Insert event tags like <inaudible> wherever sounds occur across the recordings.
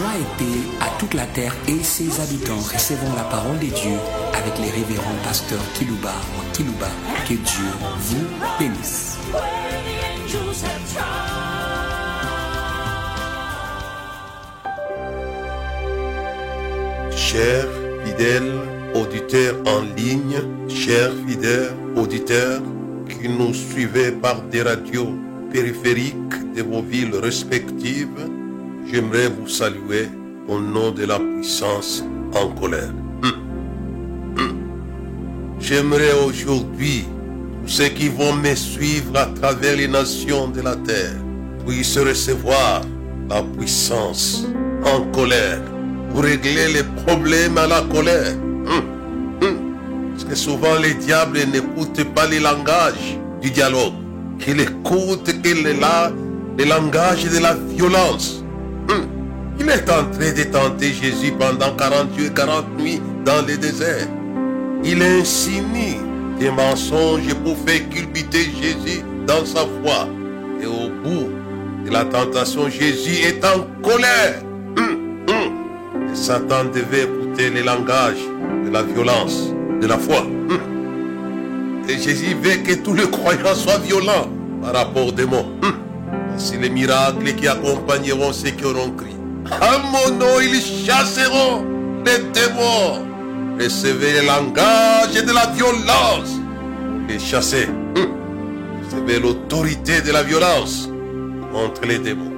Joie et paix à toute la terre et ses habitants. Recevons la parole de Dieu avec les révérends pasteurs Kilouba ou Kilouba. Que Dieu vous bénisse. Chers fidèles auditeurs en ligne, chers fidèles auditeurs qui nous suivez par des radios périphériques de vos villes respectives, j'aimerais vous saluer au nom de la puissance en colère. Hum. Hum. J'aimerais aujourd'hui ceux qui vont me suivre à travers les nations de la terre puissent recevoir la puissance en colère pour régler les problèmes à la colère. Hum. Parce que souvent les diables n'écoutent pas les langages du dialogue. Qu'il écoute qu'il est là, le langage de la violence. Il est en train de tenter Jésus pendant 40 jours et 40 nuits dans le désert. Il insinue des mensonges pour faire culbuter Jésus dans sa foi. Et au bout de la tentation, Jésus est en colère. Et Satan devait écouter les langages de la violence, de la foi. Et Jésus veut que tous les croyants soient violents par rapport aux démons. Voici les miracles qui accompagneront ceux qui auront crié. À mon nom, ils chasseront les démons. Recevez le langage de la violence. Les chasser. Recevez l'autorité de la violence contre les démons.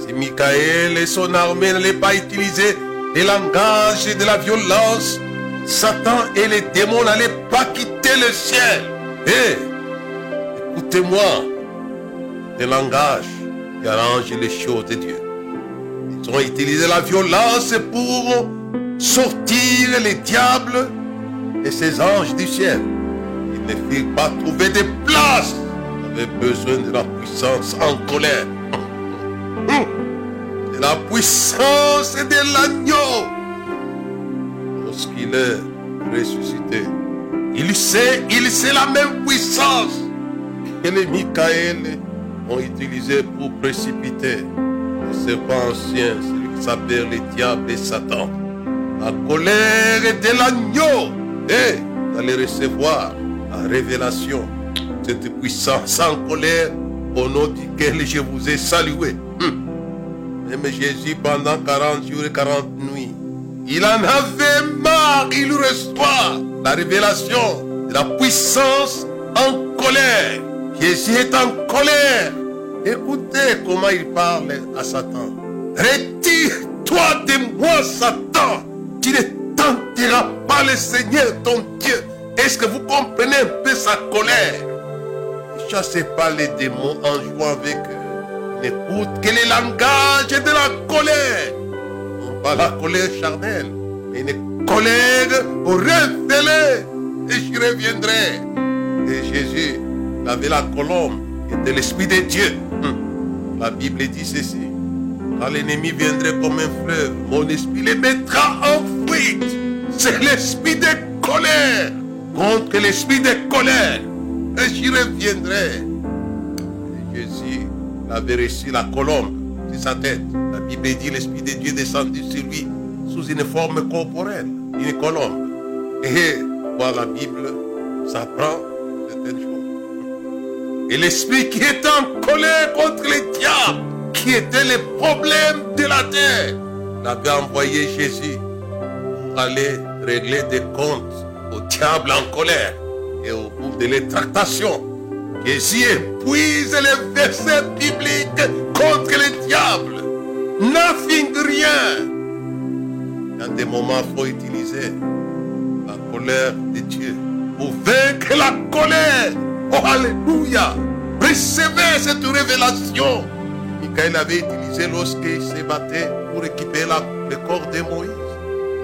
Si Michael et son armée n'allaient pas utiliser le langage de la violence, Satan et les démons n'allaient pas quitter le ciel. Et écoutez-moi, le langage qui arrange les choses de Dieu. Ils ont utilisé la violence pour sortir les diables et ses anges du ciel. Ils ne firent pas trouver de place. Ils avaient besoin de la puissance en colère. De la puissance de l'agneau. Lorsqu'il est ressuscité, il sait, il sait la même puissance que les Michael ont utilisé pour précipiter le serpent ancien, celui qui s'appelle le diable et Satan. La colère de l'agneau. Et vous allez recevoir la révélation cette puissance en colère au nom duquel je vous ai salué. Hum. Même Jésus, pendant 40 jours et 40 nuits, il en avait marre. Il reçoit la révélation de la puissance en colère. Jésus est en colère. Écoutez comment il parle à Satan. Retire-toi de moi, Satan. Tu ne tenteras pas le Seigneur ton Dieu. Est-ce que vous comprenez un peu sa colère? Ne chassez pas les démons en jouant avec eux. N'écoute que les langages de la colère. La colère charnelle, mais une colère révélée. Et je reviendrai. Et Jésus avait la colombe et de l'Esprit de Dieu. Hum. La Bible dit ceci. Quand l'ennemi viendrait comme un fleuve, mon esprit les mettra en fuite. C'est l'esprit de colère contre l'esprit de colère. Et j'y reviendrai. Jésus avait reçu la colombe sa tête. La Bible dit l'esprit de Dieu descendu sur lui sous une forme corporelle, une colombe. Et voir la Bible, ça prend certaines choses. Et l'esprit qui est en colère contre les diables, qui était le problème de la terre, l'avait envoyé Jésus pour aller régler des comptes au diable en colère. Et au bout de les tractations, Jésus épuise les versets bibliques contre les diables. Nothing, rien. Dans des moments, il faut utiliser la colère de Dieu pour vaincre la colère. Oh, Alléluia. Recevez cette révélation. Michael avait utilisé lorsqu'il se battait pour la- le corps de Moïse.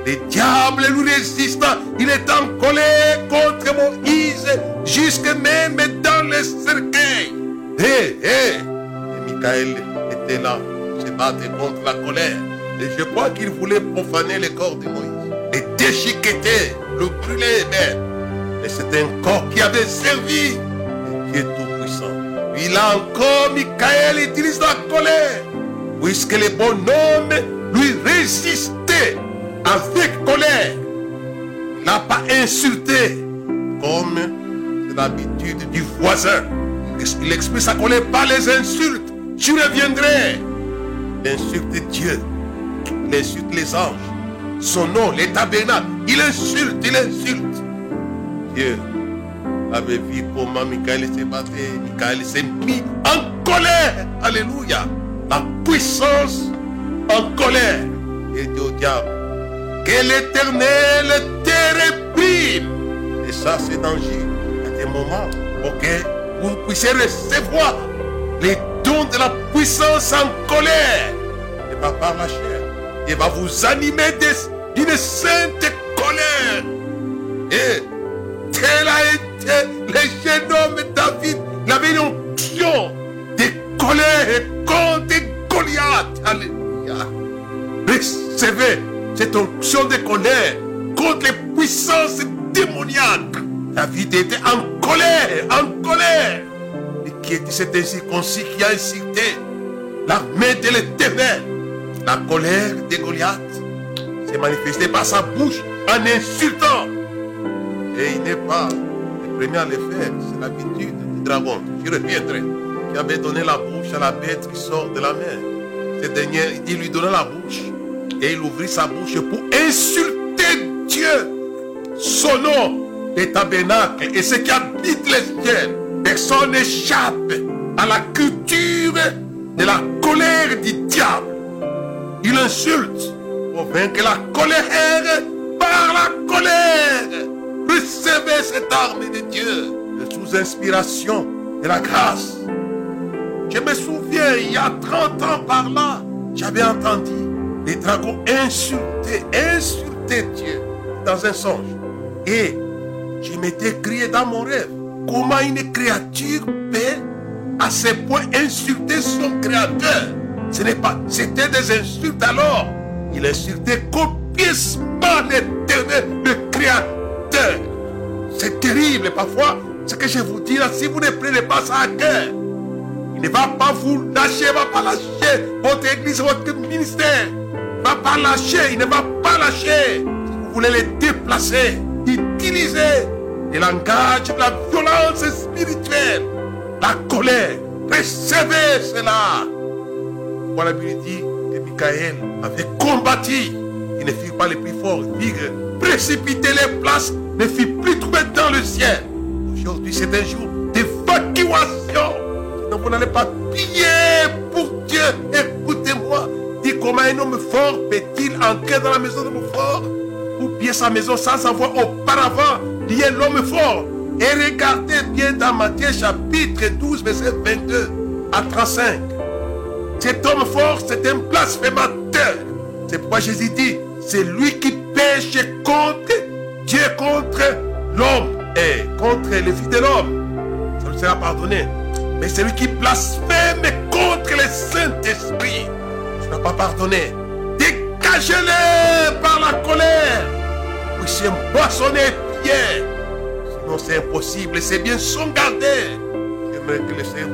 Les diables lui résistent. Il est en colère contre Moïse, jusque même dans le cercueil. Hé, hé. Et Michael était là, se battait contre la colère. Et je crois qu'il voulait profaner le corps de Moïse. Le déchiqueter, le brûler même. Et c'est un corps qui avait servi le Dieu Tout-Puissant. Puis là encore, Michael utilise la colère. Puisque les bonhommes lui résistaient? Avec colère. N'a pas insulté comme c'est l'habitude du voisin. Il exprime sa colère par les insultes? Tu reviendrais. Il insulte Dieu. Il insulte les anges. Son nom, les tabernacles. Il insulte, il insulte. Dieu avait vu comment Michael s'est battu. Michael s'est mis en colère. Alléluia. La puissance en colère. Et dit au diable, que l'éternel te réprime. Et ça, c'est danger. Il y a des moments pour que vous puissiez recevoir les dons de la puissance en colère. Et pas par la chair. Il va vous animer d'une sainte colère. Et tel a été le jeune homme David. Il avait une onction de colère contre Goliath. Alléluia. Recevez cette onction de colère contre les puissances démoniaques. David était en colère, en colère. Et qui était cet incirconcis qui a incité l'armée de l'éternel? La colère de Goliath s'est manifestée par sa bouche en insultant. Et il n'est pas le premier à le faire. C'est l'habitude du dragon. Je reviendrai. Qui avait donné la bouche à la bête qui sort de la mer. Ce dernier, il lui donna la bouche. Et il ouvrit sa bouche pour insulter Dieu. Son nom, les tabernacles et ce qui habite les cieux. Personne n'échappe à la culture de la colère du diable. Il insulte pour vaincre la colère par la colère. Recevez cette arme de Dieu sous inspiration de la grâce. Je me souviens, il y a 30 ans par là, j'avais entendu les dragons insulter, insulter Dieu dans un songe. Et je m'étais crié dans mon rêve, comment une créature peut à ce point insulter son créateur? Ce n'est pas, c'était des insultes alors. Il insultait copieusement l'éternel, le créateur. C'est terrible parfois. Ce que je vous dis là, si vous ne prenez pas ça à cœur, il ne va pas vous lâcher, il ne va pas lâcher votre église, votre ministère. Va pas lâcher, il ne va pas lâcher. Vous voulez les déplacer, utiliser le langage de la violence spirituelle, la colère. Recevez cela. Voilà, il dit que Michael avait combattu. Il ne fut pas le plus fort. Il précipiter les places, ne fut plus trouvé dans le ciel. Aujourd'hui, c'est un jour d'évacuation. Sinon, vous n'allez pas piller pour Dieu. Écoutez-moi. Comment un homme fort peut-il entrer dans la maison de l'homme fort ou bien sa maison sans savoir auparavant lier l'homme fort? Et regardez bien dans Matthieu chapitre 12, verset 22 à 35. Cet homme fort, c'est un blasphémateur. C'est pourquoi Jésus dit, c'est lui qui pêche contre Dieu, contre l'homme et contre les fils de l'homme. Ça lui sera pardonné. Mais c'est lui qui blasphème contre le Saint-Esprit. N'as pas pardonné. Dégagez-les par la colère. Oui, c'est boissonner pierre. Sinon, c'est impossible. C'est bien son garder. J'aimerais que le Seigneur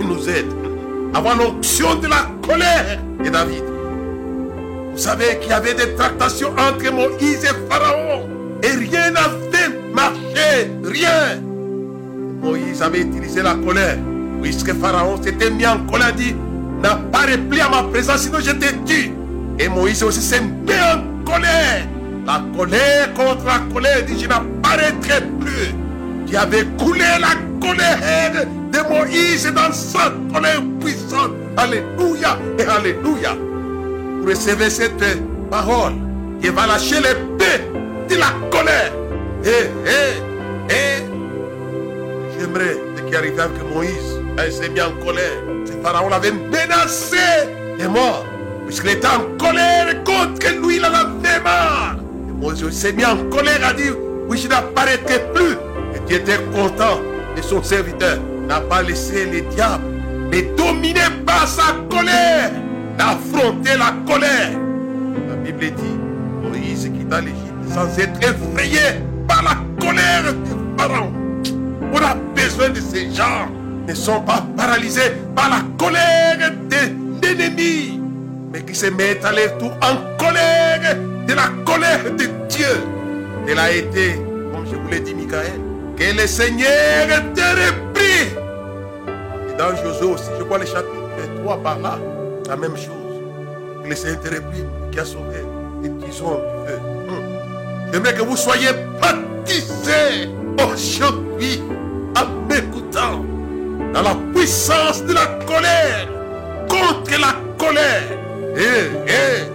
nous aide. Avant l'onction de la colère de David. Vous savez qu'il y avait des tractations entre Moïse et Pharaon. Et rien n'avait marché. Rien. Moïse avait utilisé la colère. Puisque Pharaon s'était mis en colère, dit N'a pas réplié à ma présence, sinon je te. Et Moïse aussi s'est mis en colère. La colère contre la colère, dit Je n'apparaîtrai plus. Qui avait coulé la colère de Moïse dans sa colère puissante. Alléluia et Alléluia. Vous recevez cette parole qui va lâcher l'épée de la colère. Et, et, et, j'aimerais ce qui arrivait avec Moïse. Il s'est mis en colère. Pharaon l'avait menacé de mort. Puisqu'il était en colère contre lui, il en avait marre. Et Moïse s'est mis en colère, a dit, oui, je n'apparaîtrai plus. Et Dieu était content de son serviteur. N'a pas laissé les diables, mais dominé par sa colère, d'affronter la colère. La Bible dit, Moïse quitta l'Égypte sans être effrayé par la colère du pharaon. On a besoin de ces gens ne sont pas paralysés par la colère de l'ennemi, mais qui se mettent à leur tour en colère de la colère de Dieu. Elle a été, comme je vous l'ai dit, Michael, que le Seigneur te repris. Et dans Josué aussi, je vois le chapitre 3 par là, la même chose. Que le Seigneur te repris, qui a sauvé les tisons du feu. Hum. J'aimerais que vous soyez baptisés aujourd'hui en m'écoutant dans la puissance de la colère contre la colère. Et, et,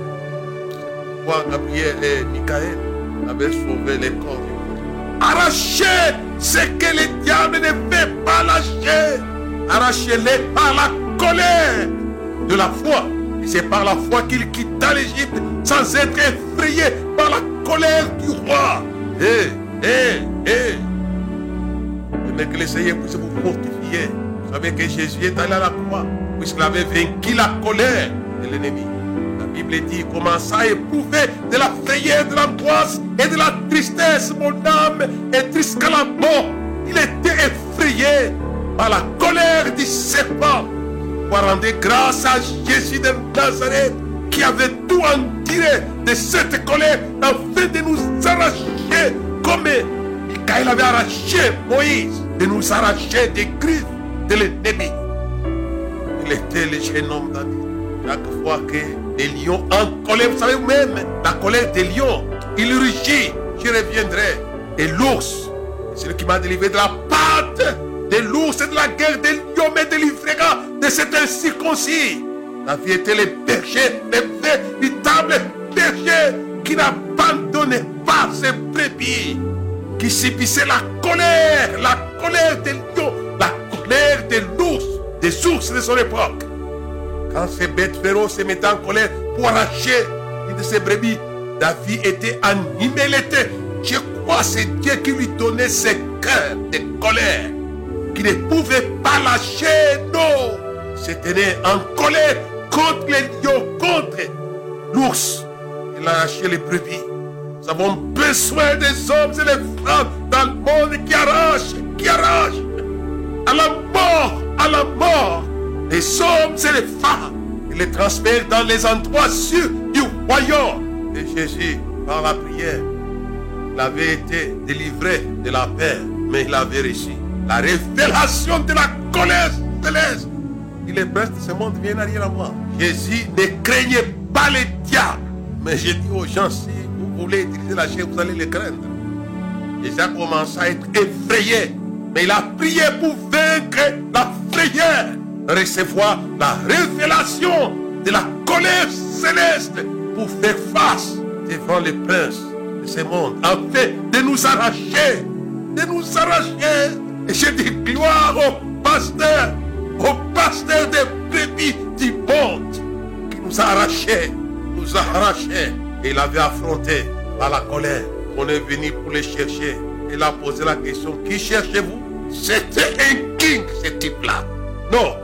pourquoi Gabriel et Michael avaient sauvé les corps Arrachez ce que le diable ne fait pas lâcher. Arrachez-les par la colère de la foi. Et c'est par la foi qu'il quitta l'Égypte sans être effrayé par la colère du roi. Eh, eh, eh. Mais que le Seigneur puisse vous fortifier. Vous savez que Jésus est allé à la croix puisqu'il avait vaincu la colère de l'ennemi. La Bible dit, il commença à éprouver de la frayeur, de l'angoisse et de la tristesse. Mon âme est triste qu'à la mort. Il était effrayé par la colère du serpent. Pour rendre grâce à Jésus de Nazareth qui avait tout enduré de cette colère afin de nous arracher comme Michael avait arraché Moïse, de nous arracher des griffes l'ennemi. Il était le jeune homme David. Chaque fois que les lions en colère, vous savez même, la colère des lions, il rugit, je reviendrai. Et l'ours, le qui m'a délivré de la pâte de l'ours et de la guerre des lions, me délivrera de cet incirconcis. David était le berger, le véritable berger qui n'abandonnait pas ses brebis, qui subissait la colère, la colère des lions, la colère de l'ours, des ours de son époque. Quand ces bêtes féroces se mettaient en colère pour arracher une de ses brebis, David était il était, je crois, c'est Dieu qui lui donnait ce cœur de colère, qui ne pouvait pas lâcher, non, se tenait en colère contre les lions, contre l'ours. Il a arraché les brebis. Nous avons besoin des hommes et des femmes dans le monde qui arrachent, qui arrachent à la mort, à la mort, les hommes et les femmes. Il les transfère dans les endroits sûrs du royaume. Et Jésus, par la prière, il avait été délivré de la peur, mais il avait réussi. La révélation de la colère céleste. Il est de ce monde, vient à moi. Jésus ne craignait pas les diables. Mais j'ai dit aux gens, si vous voulez utiliser la chair, vous allez les craindre. Jésus a commencé à être effrayé. Mais il a prié pour vaincre la frayeur. Recevoir la révélation de la colère céleste pour faire face devant les princes de ce monde. Afin de nous arracher. De nous arracher. Et j'ai dit gloire au pasteur. Au pasteur des brebis du monde. Qui nous a arrachés. Nous a arrachés. Et il avait affronté par la colère. On est venu pour les chercher. Il a posé la question, qui cherchez-vous? C'était un king, ce type-là. Non.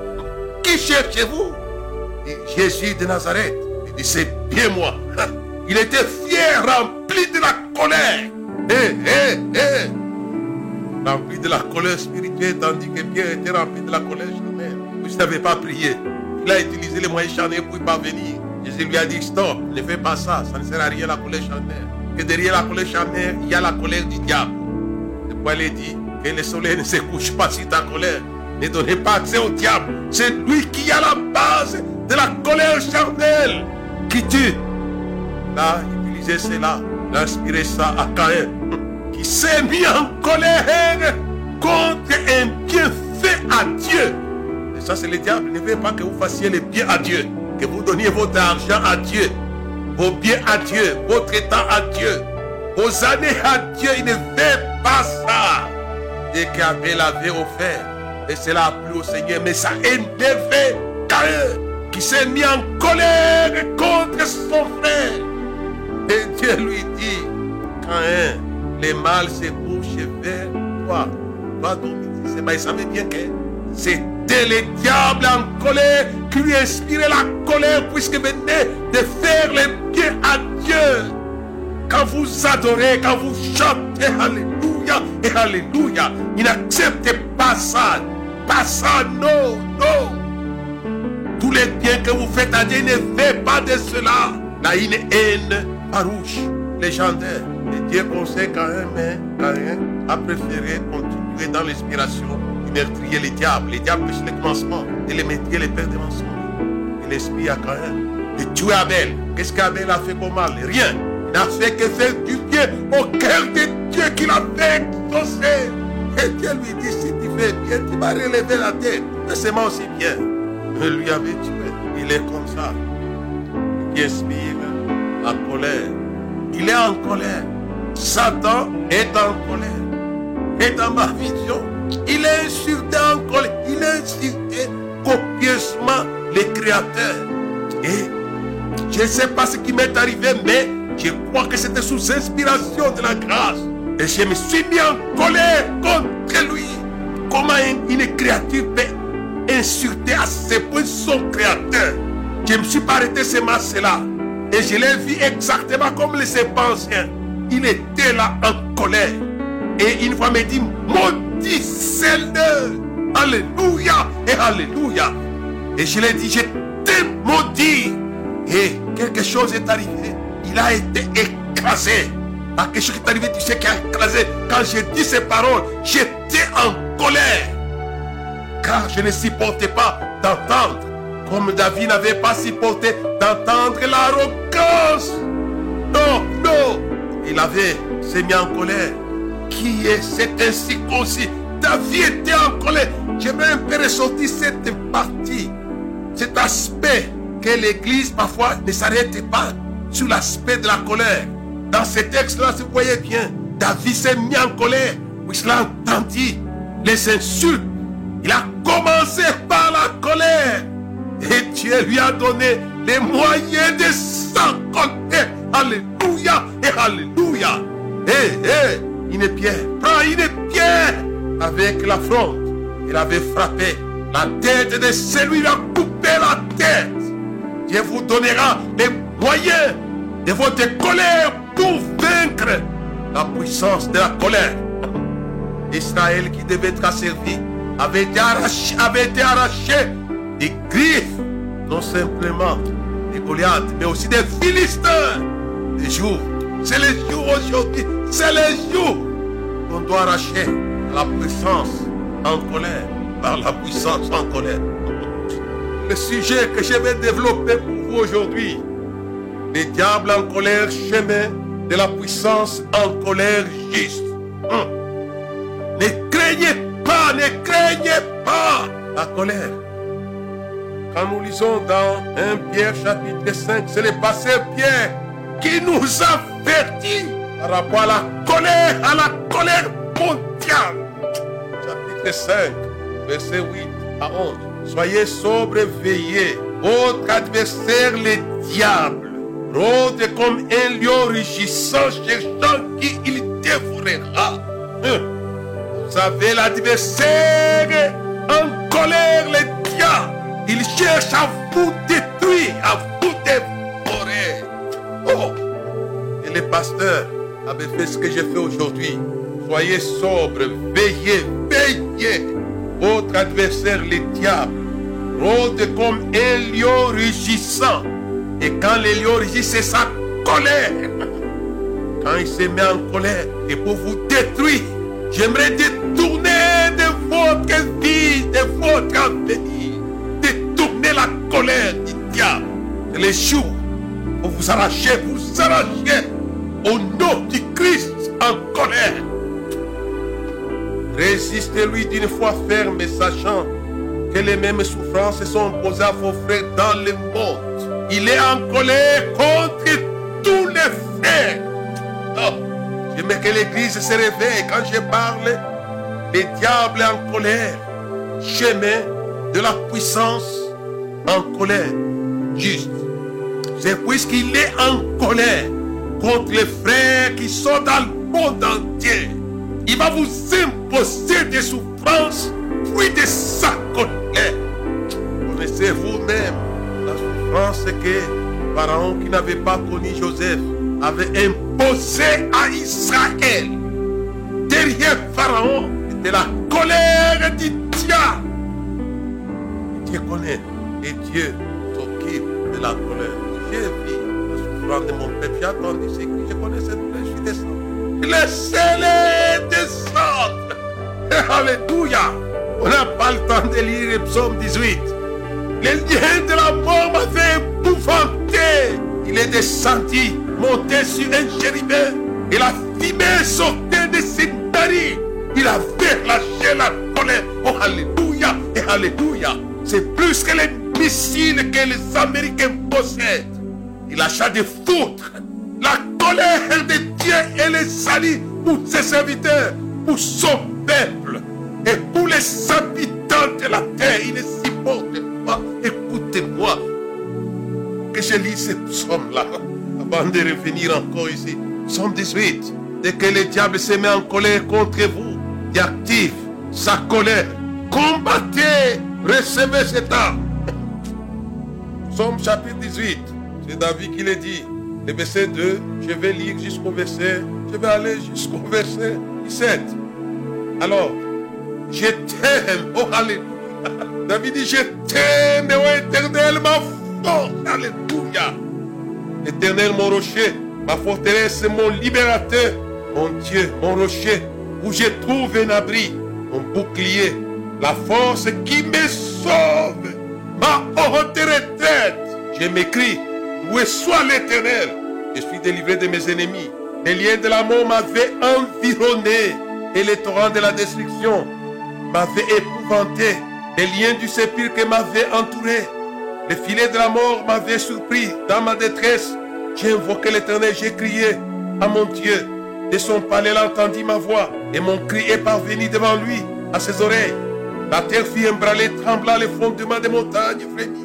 Qui cherchez-vous? Jésus de Nazareth. Il dit, c'est bien moi. <laughs> Il était fier, rempli de la colère. Hé, hé, hé. Rempli de la colère spirituelle, tandis que Pierre était rempli de la colère charnelle. Vous n'avez pas prié. Il a utilisé les moyens charnels pour y parvenir. Jésus lui a dit, stop, ne fais pas ça, ça ne sert à rien la colère charnelle. Que derrière la colère charnelle, il y a la colère du diable. C'est pourquoi il dit que le soleil ne se couche pas sur ta colère. Ne donnez pas accès au diable. C'est lui qui a la base de la colère charnelle qui tue. Là, utilisez cela, d'inspirer ça à Caïn, qui s'est mis en colère contre un bienfait à Dieu. Et ça, c'est le diable. Ne veut pas que vous fassiez le bien à Dieu, que vous donniez votre argent à Dieu, vos biens à Dieu, votre temps à Dieu, vos années à Dieu. Il ne veut pas ça. Dès qu'Abel avait offert, et cela a plu au Seigneur, mais ça énervé Caïn, qui s'est mis en colère contre son frère. Et Dieu lui dit, Caïn, les mâles se couchent vers toi. Toi, donc, il savait bien que c'était le diable en colère qui lui inspirait la colère puisque venait de faire le bien à Dieu. Quand vous adorez, quand vous chantez Alléluia et Alléluia, il n'accepte pas ça. pas ça, non, non. Tous les biens que vous faites à Dieu, ne fait pas de cela. Là, une haine farouche, légendaire. Et Dieu pensait quand même, a préféré continuer dans l'inspiration du meurtrier les diables. Les diables, c'est le commencement. Et les métiers, les pères des mensonges. Et l'esprit a quand même de tuer Abel. Qu'est-ce qu'Abel a fait comme mal? Rien. N'a fait que faire du bien au cœur de Dieu qu'il a fait exaucer. Et Dieu lui dit, si tu fais bien, tu vas relever la tête. Mais moi aussi bien. Il lui avait tué. Il est comme ça. Il la colère. Il est en colère. Satan est en colère. Et dans ma vision, il est insulté en colère. Il est insulté copieusement les créateurs. Et je ne sais pas ce qui m'est arrivé, mais je crois que c'était sous inspiration de la grâce. Et je me suis mis en colère contre lui. Comment une créature peut insulter à ce point son créateur? Je ne me suis pas arrêté ce match-là. Et je l'ai vu exactement comme les anciens. Il était là en colère. Et une fois me dit, maudit Seigneur. Alléluia et Alléluia. Et je l'ai dit, je t'ai maudit. Et quelque chose est arrivé. Il a été écrasé. À quelque chose qui est arrivé, tu sais qui a écrasé. Quand j'ai dit ces paroles, j'étais en colère. Car je ne supportais pas d'entendre. Comme David n'avait pas supporté d'entendre l'arrogance. Non, non. Il avait s'est mis en colère. Qui est cet ainsi aussi? David était en colère. J'aimerais un peu ressortir cette partie, cet aspect que l'Église parfois ne s'arrête pas sur l'aspect de la colère. Dans ce texte-là, vous voyez bien, David s'est mis en colère. Oui, cela entendu les insultes. Il a commencé par la colère. Et Dieu lui a donné les moyens de s'en colère. Alléluia et Alléluia. Hé, hé, une pierre. Prends une pierre avec la fronde. Il avait frappé la tête de celui qui a coupé la tête. Dieu vous donnera les moyens de votre colère pour vaincre la puissance de la colère. Israël qui devait être asservi avait été arraché, avait été des griffes, non simplement des Goliaths, mais aussi des Philistins. Les jours, c'est les jours aujourd'hui, c'est les jours qu'on doit arracher la puissance en colère, par la puissance en colère le sujet que je vais développer pour vous aujourd'hui. Les diables en colère, chemin de la puissance en colère juste. Hum. Ne craignez pas, ne craignez pas la colère. Quand nous lisons dans 1 Pierre chapitre 5, c'est le passé Pierre qui nous avertit par rapport à la colère, à la colère mondiale. Chapitre 5, verset 8 à 11. Soyez sobre veillez. Votre adversaire, le diable, rôde comme un lion rugissant, cherchant qui il dévorera. Hein? Vous savez, l'adversaire en colère, le diable, il cherche à vous détruire, à vous dévorer. Oh! Et le pasteur avait fait ce que j'ai fait aujourd'hui. Soyez sobre, veillez, veillez. Votre adversaire, le diable, rôde comme un lion rugissant. Et quand rugit, c'est sa colère. Quand il se met en colère, et pour vous détruire, j'aimerais détourner de votre vie, de votre avenir, détourner la colère du diable. C'est les jours pour vous arracher, vous arracher au nom du Christ en colère. Résistez-lui d'une foi ferme et sachant que les mêmes souffrances sont posées à vos frères dans le monde. Il est en colère contre tous les frères. Oh, j'aimerais que l'Église se réveille quand je parle des diables en colère. Chemin de la puissance en colère. Juste. C'est puisqu'il est en colère contre les frères qui sont dans le monde entier. Il va vous imposer des souffrances, fruit de sa colère. Connaissez vous-même souffrance que Pharaon qui n'avait pas connu Joseph avait imposée à Israël. Derrière Pharaon, c'était la colère du diable. je connais. Et Dieu s'occupe de la colère. J'ai vu la souffrance de mon père. J'ai attendu ce je connais cette plaie. Je suis descendu. Laissez-les descendre. <laughs> Alléluia. On n'a pas le temps de lire le psaume 18. Les liens de la mort m'avaient épouvanté. Il est descendu, monté sur un chérubin. Et la fumée sortait de ses narines. Il avait lâché la colère. Oh, Alléluia et Alléluia. C'est plus que les missiles que les Américains possèdent. Il lâcha des foutre. La colère de Dieu et les salis pour ses serviteurs, pour son peuple et pour les habitants de la terre. Il ne supporte Écoutez-moi. Que je lis ce psaume-là avant de revenir encore ici. Psaume 18. Dès que le diable se met en colère contre vous, il active sa colère. Combattez, recevez cet âme. Psaume chapitre 18. C'est David qui le dit. Le verset 2, je vais lire jusqu'au verset, je vais aller jusqu'au verset 17. Alors, je t'aime, oh. David dit, je t'aime, oh éternel, ma force, Alléluia. Éternel, mon rocher, ma forteresse, mon libérateur, mon Dieu, mon rocher, où je trouve un abri, mon bouclier, la force qui me sauve, ma haute retraite. Je m'écris, où soit l'éternel? Je suis délivré de mes ennemis. Les liens de la mort m'avaient environné et les torrents de la destruction m'avaient épouvanté. Les liens du sépulcre m'avaient entouré. Les filets de la mort m'avaient surpris dans ma détresse. J'ai invoqué l'éternel, j'ai crié à mon Dieu. De son palais, il entendit ma voix et mon cri est parvenu devant lui, à ses oreilles. La terre fit embranler, trembla les fondements des montagnes frémir.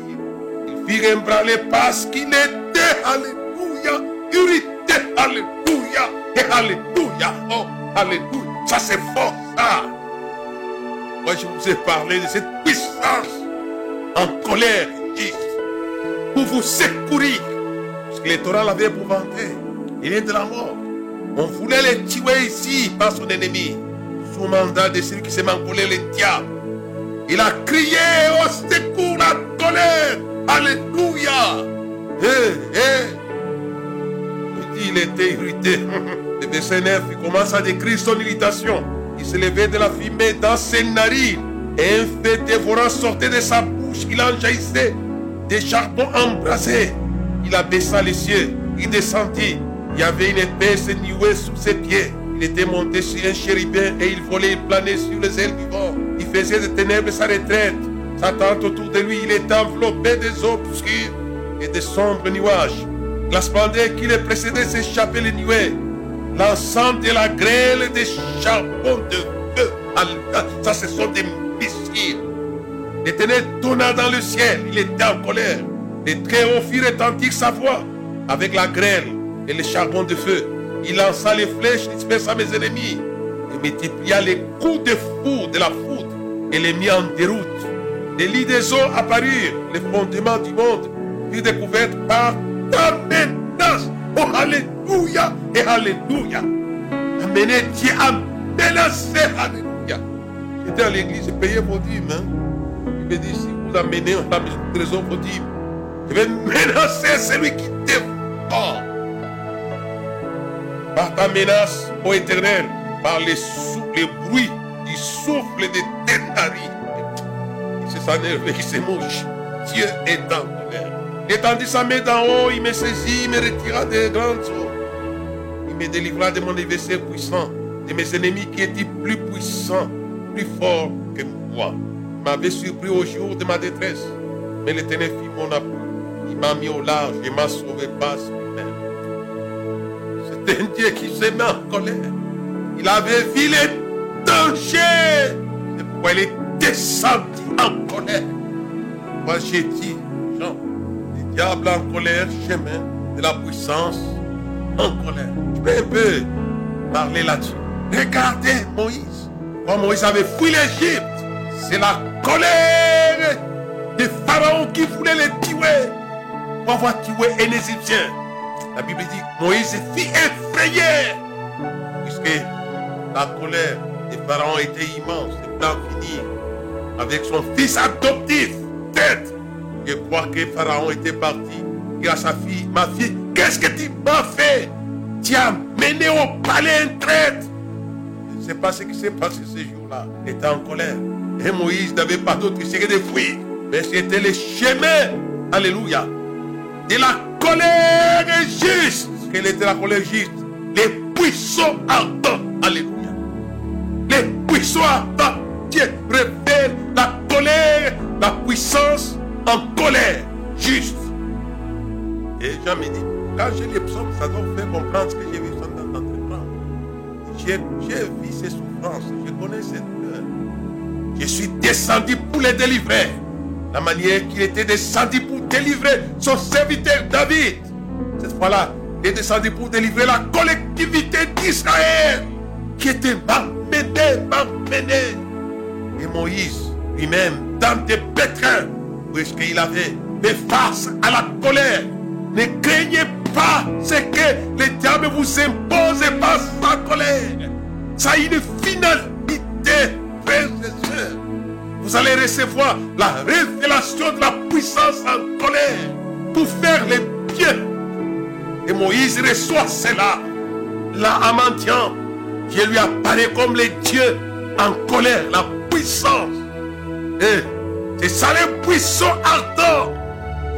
Il fit embranler parce qu'il était, alléluia, irrité, alléluia, et alléluia, oh, alléluia. Ça c'est fort, ça. Moi je vous ai parlé de cette en colère, dit, pour vous secourir. Parce que les Torah l'avaient épouvanté. Il est de la mort. On voulait les tuer ici par son ennemi. Sous mandat de celui qui s'est mancolé le diable. Il a crié au secours la colère. Alléluia. Eh, eh. Il dit, il était irrité. <laughs> Le verset 9, il commence à décrire son irritation. Il se levait de la fumée dans ses narines. Un feu dévorant sortait de sa bouche. Il en jaillissait des charbons embrasés. Il abaissa les cieux. Il descendit. Il y avait une épaisse nuée sous ses pieds. Il était monté sur un chérubin et il volait, il planait sur les ailes du vent. Il faisait des ténèbres sa retraite. Sa tente autour de lui, il était enveloppé des eaux obscures et de sombres nuages. La splendeur qui le précédait s'échappait les nuées. L'ensemble de la grêle des charbons de feu. Ça, des missiles. L'éternel tonna dans le ciel. Il était en colère. Les très fit retentir sa voix avec la grêle et les charbons de feu. Il lança les flèches, dispersa mes ennemis et multiplia les coups de foudre de la foudre et les mit en déroute. Les lits des eaux apparurent, les fondements du monde furent découverts par ta menace. Oh, Alléluia et Alléluia. Amenez Dieu à menacer. Alléluia. J'étais à l'église, payé vos dîmes. Hein. Il me dit, si vous amenez la maison trésor vos dîmes, je vais menacer celui qui défend. Par ta menace, ô éternel, par les, sou les bruits du souffle de tes narines. C'est ça nerveux qui se mouche. Dieu est en colère. Étendit sa main d'en haut, il me saisit, il me retira des grandes eaux. Il me délivra de mon adversaire puissant, de mes ennemis qui étaient plus puissants, plus forts que moi. Il m'avait surpris au jour de ma détresse. Mais l'éternel fit mon appui. Il m'a mis au large et m'a sauvé par lui-même. C'est un Dieu qui se met en colère. Il avait vu les dangers. C'est pourquoi il est descendu en colère. Moi j'ai dit, Jean, le diable en colère, chemin de la puissance en colère. Je peux un peu parler là-dessus. Regardez Moïse. Quand Moïse avait fui l'Égypte, c'est la colère des pharaons qui voulaient les tuer pour avoir tué un Égyptien. La Bible dit Moïse fut effrayé puisque la colère des pharaons était immense et en finir avec son fils adoptif traître. Je crois que Pharaon était parti. Et à sa fille, ma fille, qu'est-ce que tu m'as fait? Tu as mené au palais un traître. Sais pas ce qui s'est passé ce jour-là. Était en colère. Et Moïse n'avait pas d'autre que de fuir. Mais c'était le chemin, alléluia, de la colère juste. Quelle était la colère juste? Les puissants ardents, alléluia. Les puissants ardents. Dieu révèle la colère, la puissance en colère juste. Et me dit, quand j'ai les psaumes, ça doit vous faire comprendre ce que j'ai vu. J'ai vu ces souffrances, je connais cette peur. Je suis descendu pour les délivrer. La manière qu'il était descendu pour délivrer son serviteur David. Cette fois-là, il est descendu pour délivrer la collectivité d'Israël qui était malmenée, malmenée. Et Moïse lui-même, dans des pétrins, puisqu'il avait fait face à la colère, ne craignez pas ce que le diable vous impose par sa colère. Ça a une finalité, frères et sœurs. Vous allez recevoir la révélation de la puissance en colère pour faire les bien. Et Moïse reçoit cela. Là, en mendiant, Dieu lui apparaît comme le Dieu en colère, la puissance. Et c'est ça le puissant ardent.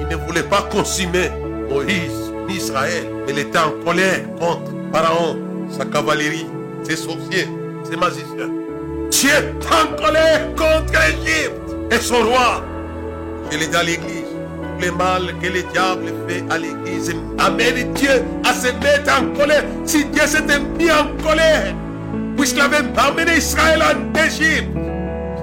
Il ne voulait pas consumer Moïse ni Israël. Il était en colère contre Pharaon, sa cavalerie, ses sorciers, ses magiciens. Dieu est en colère contre l'Égypte et son roi. Je l'ai dit à l'église. Tout le mal que le diable fait à l'église amène Dieu à se mettre en colère. Si Dieu s'était mis en colère, puisqu'il avait amené Israël en Égypte,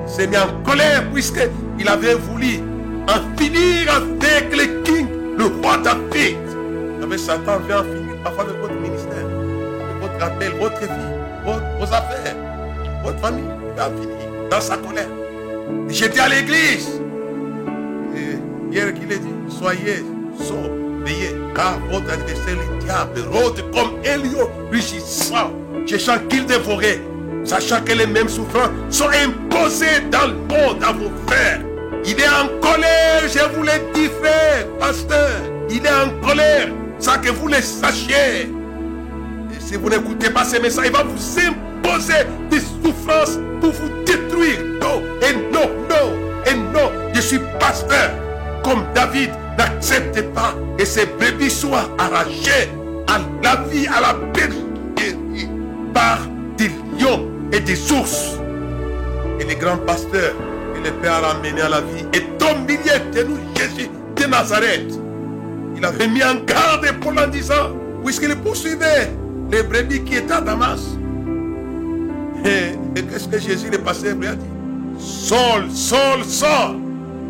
s'est mis en colère puisqu'il avait voulu en finir avec le king, le roi David. Mais Satan vient en finir parfois avec votre ministère, avec votre appel, votre vie, vos, affaires, votre famille. Il va finir dans sa colère. J'étais à l'église. Hier qu'il a dit, soyez veillez, car votre adversaire, le diable, rôde comme un lion rugissant, cherchant qu'il dévorait, sachant que les mêmes souffrances sont imposées dans le monde à vos frères. Il est en colère, je vous l'ai dit, frère, pasteur. Il est en colère, ça que vous le sachiez. Et si vous n'écoutez pas ces messages, il va vous imposer des souffrances pour vous détruire. Non, et non, non, et non. Je suis pasteur. Comme David n'accepte pas que ses bébés soient arrachés à la vie, à la bergerie par des lions et des ours. Et les grands pasteurs que le Père a ramenés à la vie est au milieu de nous, Jésus de Nazareth. Il avait mis en garde pour en disant, puisqu'il poursuivait? Les brebis qui étaient à Damas. Et, et qu'est-ce que Jésus, le pasteur, lui a dit Saul, Saul, Saul.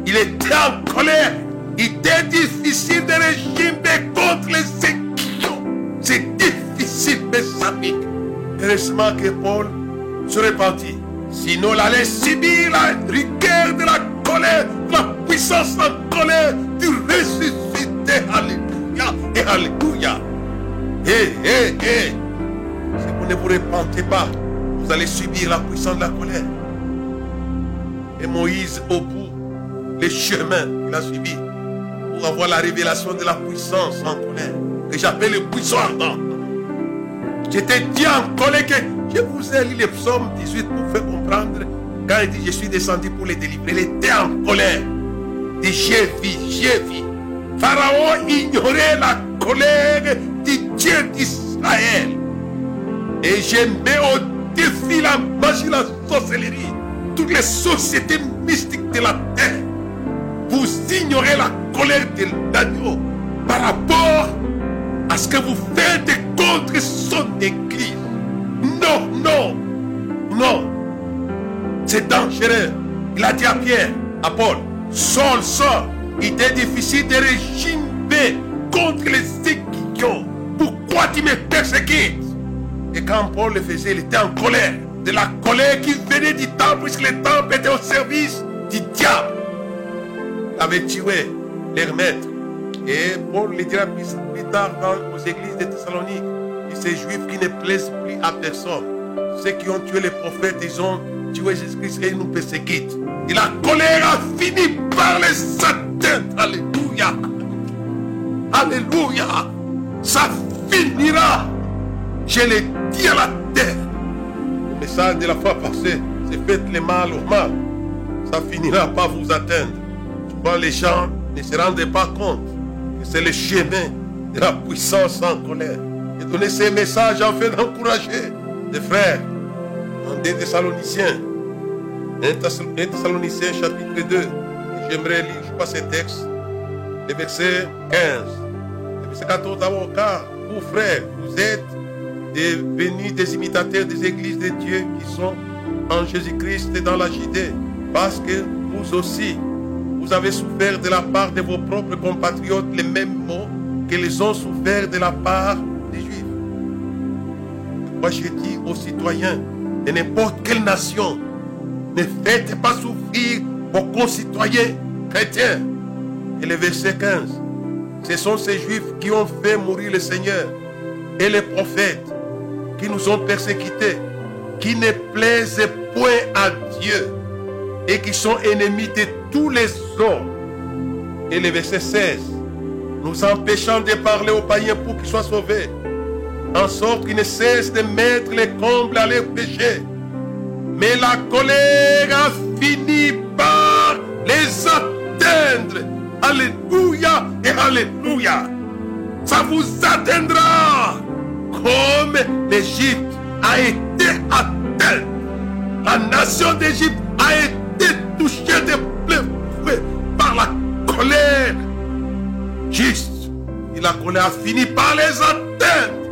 Il était en colère. Il était difficile de régimer contre les équipes. C'est difficile, mes amis. Heureusement que Paul se repentit. Sinon, il allait subir la rigueur de la colère, de la puissance en colère du ressuscité. Alléluia et Alléluia. Hé, hé, hé. Si vous ne vous repentez pas, vous allez subir la puissance de la colère. Et Moïse, au bout, les chemins qu'il a suivis pour avoir la révélation de la puissance en colère, que j'appelle le puissant ardent. J'étais dit en colère que je vous ai lu les psaumes 18 pour faire comprendre. Quand il dit je suis descendu pour les délivrer, il était en colère. Et j'ai vu, j'ai vu. Pharaon ignorait la colère du Dieu d'Israël. Et je mets au défi la magie, la sorcellerie, toutes les sociétés mystiques de la terre. Vous ignorez la colère de l'agneau par rapport à ce que vous faites contre son église. Non, non, non. C'est dangereux. Il a dit à Pierre, à Paul, Saul, Saul, il était difficile de régimer contre les équipions. Pourquoi tu me persécutes? Et quand Paul le faisait, il était en colère. De la colère qui venait du temple, puisque le temple était au service du diable. Il avait tué leur maître. Et Paul le dira plus, plus tard dans, aux églises de Thessalonique. Et ces juifs qui ne plaisent plus à personne. Ceux qui ont tué les prophètes, ils ont tué Jésus-Christ et ils nous persécutent. Et la colère a fini par les atteindre. Alléluia. Alléluia. Ça finira. Je l'ai dit à la terre. Le message de la fois passée, c'est faites le mal au mal. Ça finira par vous atteindre. Souvent les gens ne se rendent pas compte que c'est le chemin de la puissance en colère. Et donner ces messages afin d'encourager les frères en 2 Thessaloniciens. 1 Thessaloniciens chapitre 2. J'aimerais lire, je crois, ces textes. Le verset 15. Le verset 14 d'abord. Car vous, frères, vous êtes devenus des imitateurs des églises de Dieu qui sont en Jésus-Christ et dans la Judée. Parce que vous aussi, vous avez souffert de la part de vos propres compatriotes les mêmes mots qu'ils ont souffert de la part des Juifs. Moi, je dis aux citoyens de n'importe quelle nation, ne faites pas souffrir vos concitoyens chrétiens. Et le verset 15, ce sont ces Juifs qui ont fait mourir le Seigneur et les prophètes qui nous ont persécutés, qui ne plaisent point à Dieu et qui sont ennemis de tous les hommes. Et le verset 16, nous empêchant de parler aux païens pour qu'ils soient sauvés, en sorte qu'ils ne cessent de mettre les combles à leurs péchés. Mais la colère a fini par les atteindre. Alléluia et Alléluia. Ça vous atteindra comme l'Égypte a été atteinte. La nation d'Égypte a été touchée de plein par la colère. Juste. Et la colère a fini par les atteindre.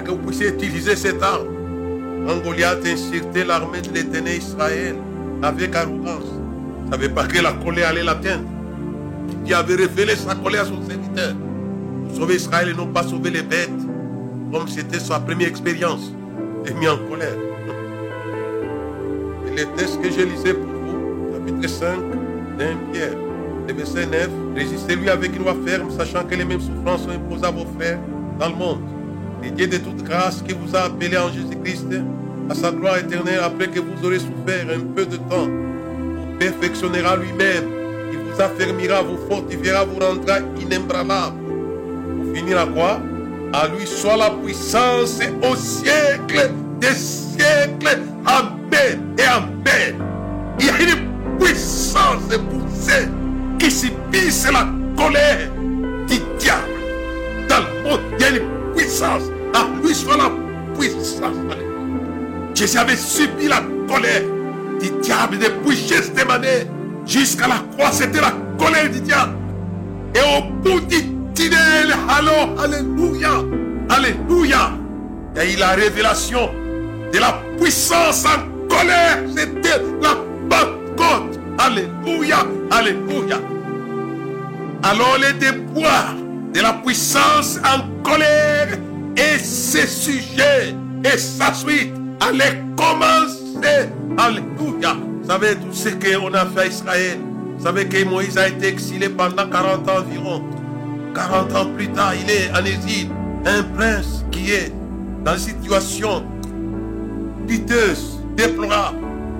Que vous puissiez utiliser cette arme. Quand Goliath insultait l'armée de l'éternel Israël avec arrogance, ne savait pas que la colère allait l'atteindre. Dieu avait révélé sa colère à son serviteur. Sauver Israël et non pas sauver les bêtes, comme c'était sa première expérience. Il mis en colère. Et le texte que je lisais pour vous, chapitre 5 d'un Pierre, le verset 9, résistez-lui avec une loi ferme, sachant que les mêmes souffrances sont imposées à vos frères dans le monde. Et Dieu de toute grâce qui vous a appelé en Jésus-Christ à sa gloire éternelle après que vous aurez souffert un peu de temps, vous perfectionnera lui-même, il vous affermira, vous fortifiera, vous rendra inébranlable. Pour finir à quoi? À lui soit la puissance au siècle des siècles. Amen et Amen. Il y a une puissance pour ceux qui subissent la colère du diable. Dans le monde, puissance. À la puissance. Jésus avait subi la colère du diable depuis Gethsemane jusqu'à la croix. C'était la colère du diable. Et au bout du tunnel, alors, Alléluia, Alléluia, il y a révélation de la puissance en colère. C'était la Pentecôte. Alléluia, Alléluia. Alors les déboires de la puissance en colère et ses sujets et sa suite allaient commencer. Alléluia. Vous savez tout ce qu'on a fait à Israël. Vous savez que Moïse a été exilé pendant 40 ans environ. 40 ans plus tard, il est en exil. Un prince qui est dans une situation piteuse, déplorable.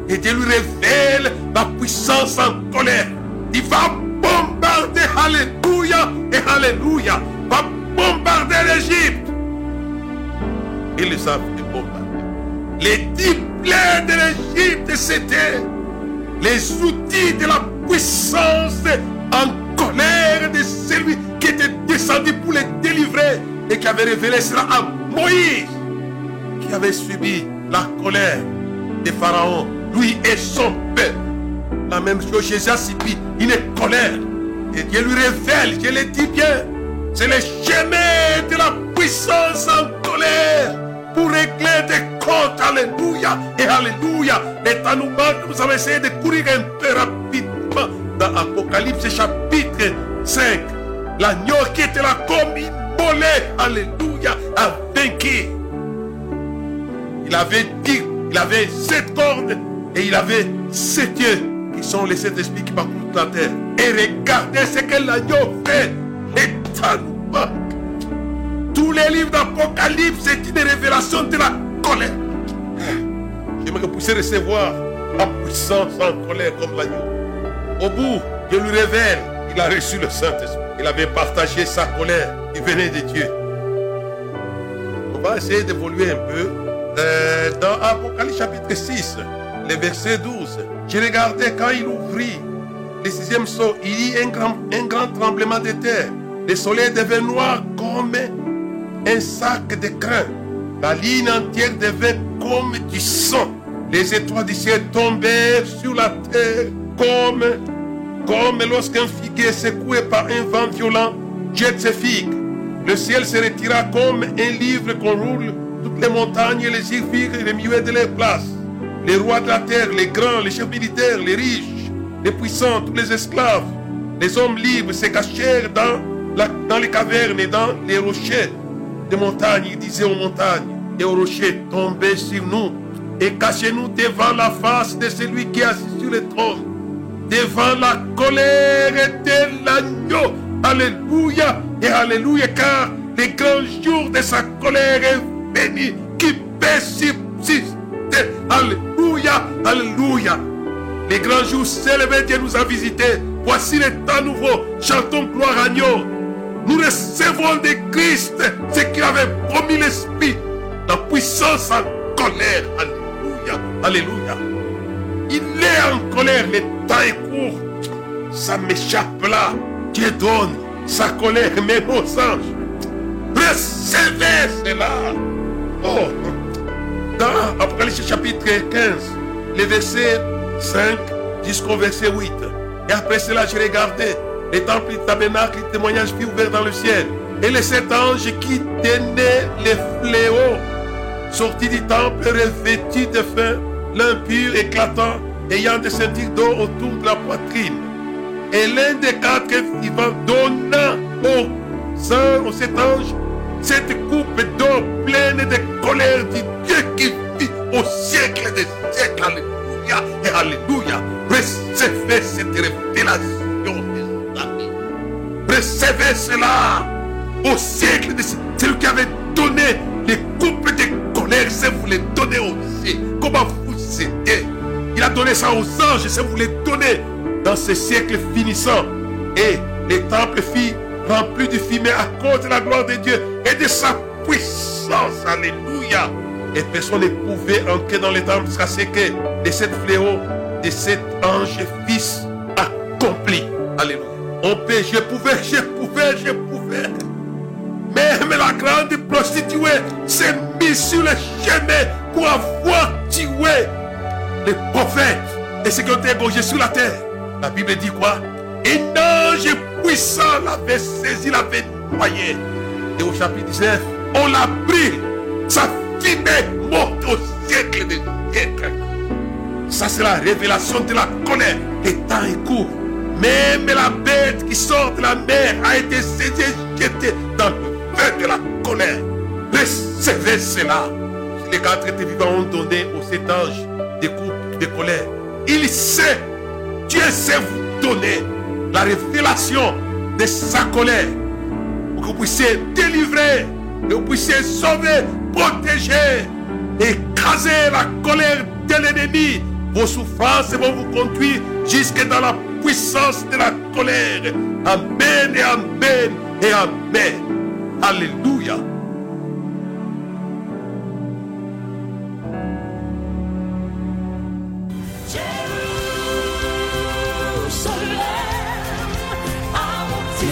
Et Dieu lui révèle la puissance en colère. Il va bombarder, Alléluia et Alléluia. Va bombarder l'Égypte. Il les a fait bombarder. Les dix plaies de l'Égypte, c'était les outils de la puissance en colère de celui qui était descendu pour les délivrer et qui avait révélé cela à Moïse, qui avait subi la colère de Pharaon, lui et son peuple. La même chose, Jésus a subi une colère. Et Dieu lui révèle, je le dis bien, c'est le chemin de la puissance en colère pour régler des comptes. Alléluia et Alléluia. Temps nous nous allons essayer de courir un peu rapidement dans Apocalypse chapitre 5. L'agneau qui était là comme immolé, Alléluia, a vaincu. Il avait dit, il avait sept cornes et il avait sept yeux sont les sept esprits qui parcourent la terre. Et regardez ce que l'agneau fait. Manquent. Tous les livres d'Apocalypse, c'est une révélation de la colère. J'aimerais pousser recevoir la puissance en colère comme l'agneau. Au bout, Dieu lui révèle, il a reçu le Saint-Esprit. Il avait partagé sa colère qui venait de Dieu. On va essayer d'évoluer un peu. Euh, dans Apocalypse chapitre 6, le verset 12, j'ai regardé quand il ouvrit le sixième saut, il y eut un grand, tremblement de terre. Le soleil devint noir comme un sac de crin. La ligne entière devint comme du sang. Les étoiles du ciel tombèrent sur la terre comme, comme lorsqu'un figuier secoué par un vent violent jette ses figues. Le ciel se retira comme un livre qu'on roule. Toutes les montagnes et les remuaient de leur place. Les rois de la terre, les grands, les chefs militaires, les riches, les puissants, tous les esclaves, les hommes libres se cachèrent dans, la, dans les cavernes et dans les rochers des montagnes. Ils disaient aux montagnes et aux rochers, tombez sur nous et cachez-nous devant la face de celui qui est assis sur le trône, devant la colère de l'agneau. Alléluia et Alléluia, car le grand jour de sa colère est venu qui Alléluia, Alléluia. Les grands jours s'élevés, Dieu nous a visités. Voici le temps nouveau. Chantons gloire à Dieu. Nous recevons de Christ ce qu'il avait promis l'Esprit. La puissance en colère. Alléluia. Alléluia. Il est en colère. Le temps est court. Ça m'échappe là. Dieu donne sa colère même aux anges. Recevez cela. Oh. Dans Apocalypse chapitre 15, le verset 5 jusqu'au verset 8. Et après cela, j'ai regardé les temples du tabernacle, les témoignages fut ouvert dans le ciel. Et les sept anges qui tenaient les fléaux, sortis du temple, revêtus de feu, l'un pur, éclatant, ayant des ceintures d'eau autour de la poitrine. Et l'un des quatre vivants donna saints, aux sept anges, cette coupe d'eau pleine de colère du Dieu qui vit au siècle des siècles. Alléluia et Alléluia. Recevez cette révélation, mes amis. Recevez cela au siècle de celui qui avait donné les coupes de colère, c'est vous les donner aussi. Comment vous aider? Il a donné ça aux anges, c'est vous les donner dans ce siècle finissant. Et les temples fit remplis de fumée à cause de la gloire de Dieu et de sa puissance. Alléluia. Et personne ne pouvait entrer dans les temples jusqu'à ce que de sept fléaux, de sept anges fils accomplis. Alléluia. On peut, je pouvais, je pouvais, je pouvais. Même la grande prostituée s'est mise sur le chemin pour avoir tué les prophètes et ceux qui ont été sur la terre. La Bible dit quoi? Un ange puissant l'avait saisi, l'avait noyé. Et au chapitre 19, on l'a pris. Sa fumée morte au siècle des siècles. Ça, c'est la révélation de la colère. Le temps est court. Même la bête qui sort de la mer a été saisie et jetée dans le feu de la colère. Recevez cela. Les quatre étés vivants ont donné aux sept anges des coupes de colère. Il sait, Dieu sait vous donner la révélation de sa colère pour que vous puissiez délivrer, que vous puissiez sauver, protéger, écraser la colère de l'ennemi. Vos souffrances vont vous conduire jusque dans la puissance de la colère. Amen et Amen et Amen. Alléluia.